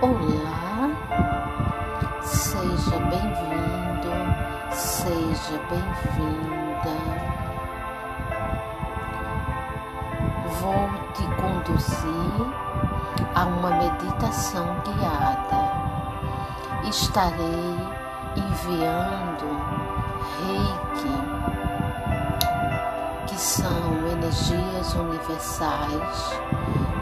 Olá, seja bem-vindo, seja bem-vinda. Vou te conduzir a uma meditação guiada. Estarei enviando reiki, que são energias universais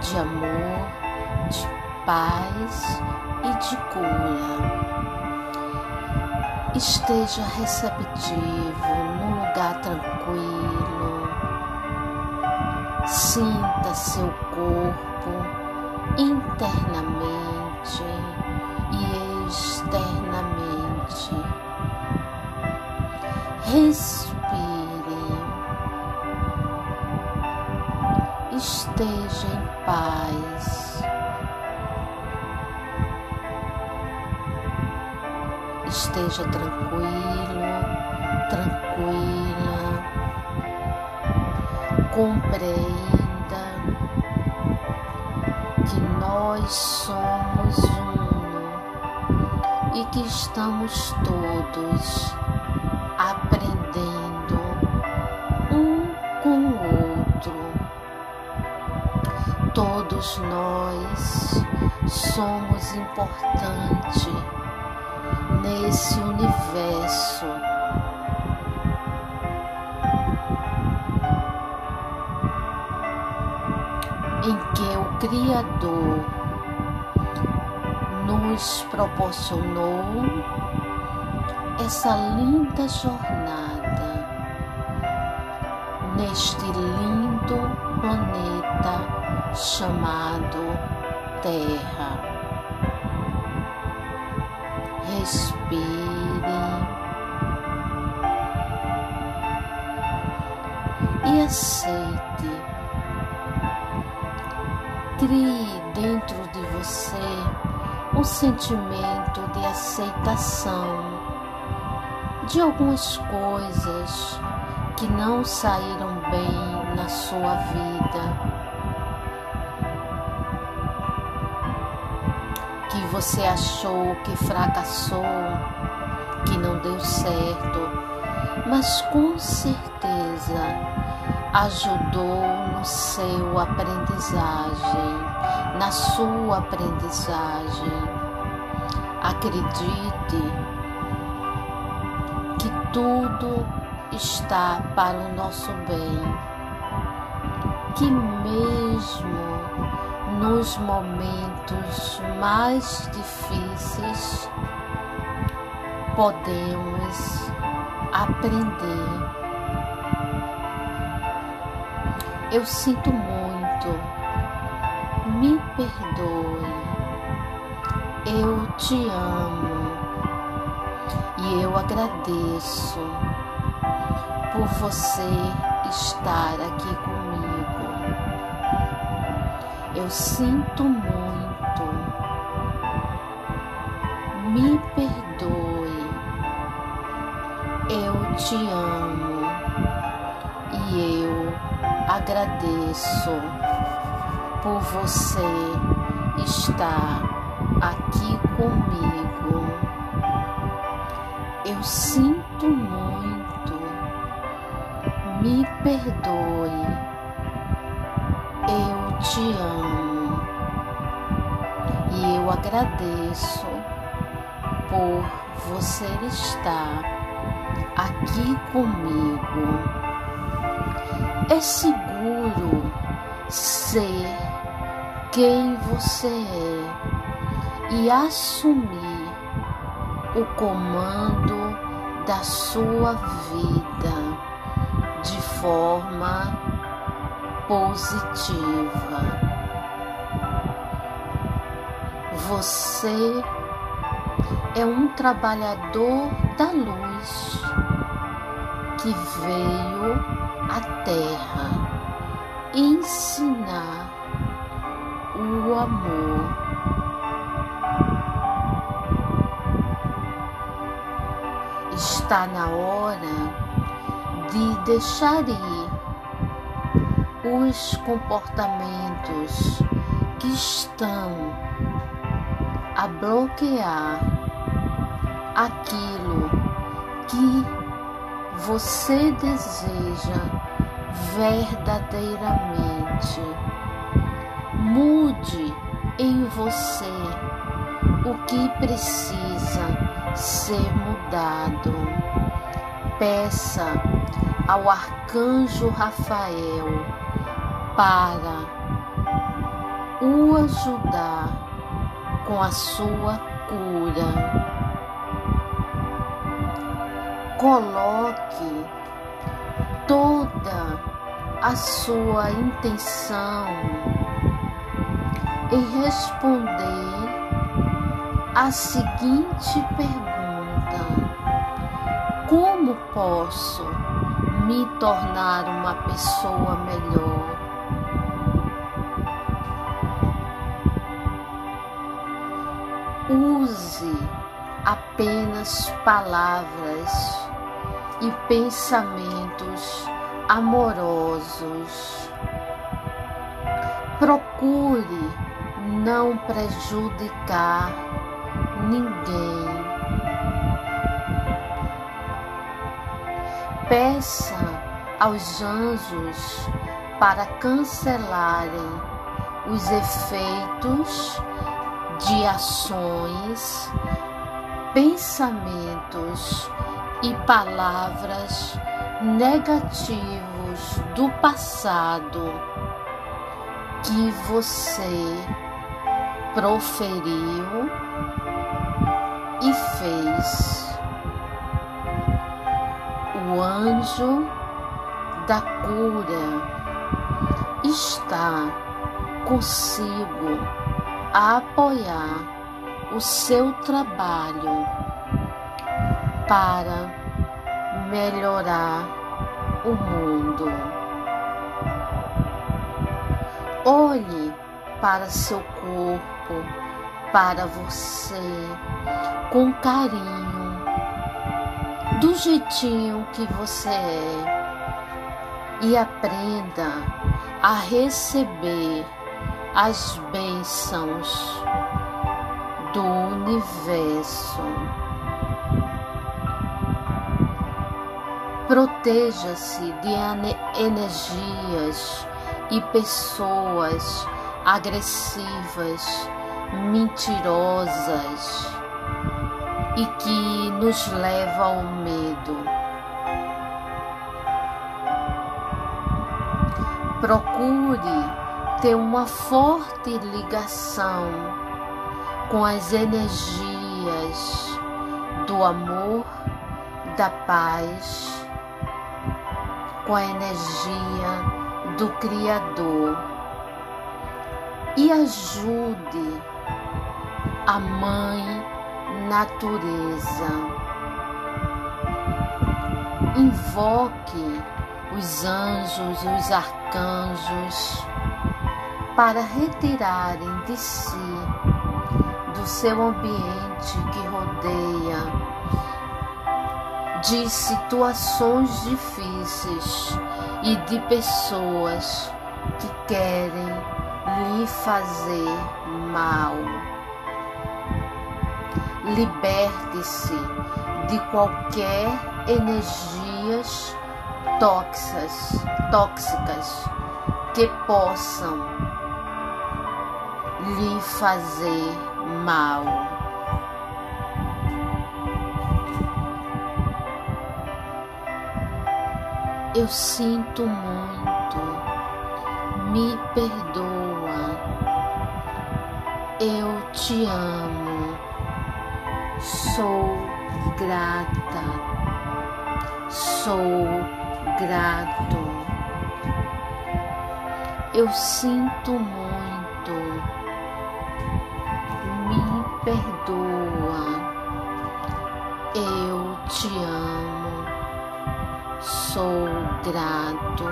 de amor, de paz e de cura. Esteja receptivo num lugar tranquilo. Sinta seu corpo internamente e externamente. Respire. Esteja em paz. Esteja tranquilo, tranquila, compreenda que nós somos um e que estamos todos aprendendo um com o outro. Todos nós somos importantes nesse universo. Em que o Criador nos proporcionou essa linda jornada neste lindo planeta chamado Terra. Respire. E aceite. Crie dentro de você um sentimento de aceitação de algumas coisas que não saíram bem na sua vida você achou que fracassou, que não deu certo, mas com certeza ajudou no seu aprendizagem, na sua aprendizagem. Acredite que tudo está para o nosso bem, que mesmo nos momentos mais difíceis, podemos aprender. Eu sinto muito, me perdoe, eu te amo e eu agradeço por você estar aqui comigo. Eu sinto muito. Me perdoe. Eu te amo e eu agradeço por você estar aqui comigo. Eu sinto muito. Me perdoe eu te amo e eu agradeço por você estar aqui comigo. É seguro ser quem você é e assumir o comando da sua vida de forma positiva. Você é um trabalhador da luz que veio à Terra ensinar o amor. Está na hora de deixar ir os comportamentos que estão a bloquear aquilo que você deseja verdadeiramente. Mude em você o que precisa ser mudado. Peça ao arcanjo Rafael para o ajudar com a sua cura. Coloque toda a sua intenção em responder a seguinte pergunta: Como posso me tornar uma pessoa melhor? Use apenas palavras e pensamentos amorosos. Procure não prejudicar ninguém. Peça aos anjos para cancelarem os efeitos de ações, pensamentos e palavras negativos do passado que você proferiu e fez. O anjo da cura está consigo a apoiar o seu trabalho para melhorar o mundo. Olhe para seu corpo, para você, com carinho, do jeitinho que você é, e aprenda a receber as bênçãos do universo. Proteja-se de energias e pessoas agressivas, mentirosas e que nos levam ao medo. Procure ter uma forte ligação com as energias do amor, da paz, com a energia do Criador e ajude a Mãe Natureza. Invoque os anjos os arcanjos para retirarem de si, do seu ambiente que rodeia, de situações difíceis e de pessoas que querem lhe fazer mal. Liberte-se de qualquer energias tóxicas, tóxicas que possam lhe fazer mal. Eu sinto muito, me perdoa, eu te amo, sou grata, sou grato. Eu sinto muito, te amo, sou grato,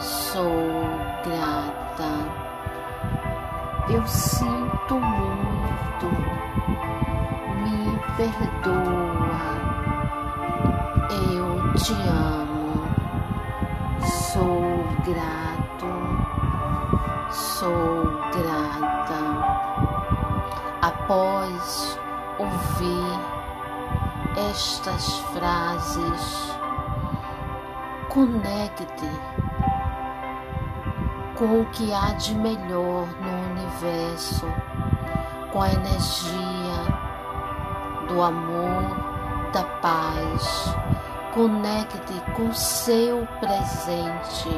sou grata. Eu sinto muito, me perdoa, eu te amo, sou grato, sou grata. Após ouvir estas frases, conecte com o que há de melhor no universo, com a energia do amor, da paz. Conecte com seu presente,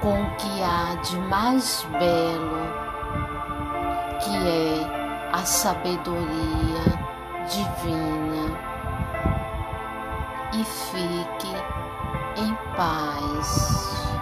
com o que há de mais belo, que é a sabedoria divina, e fique em paz.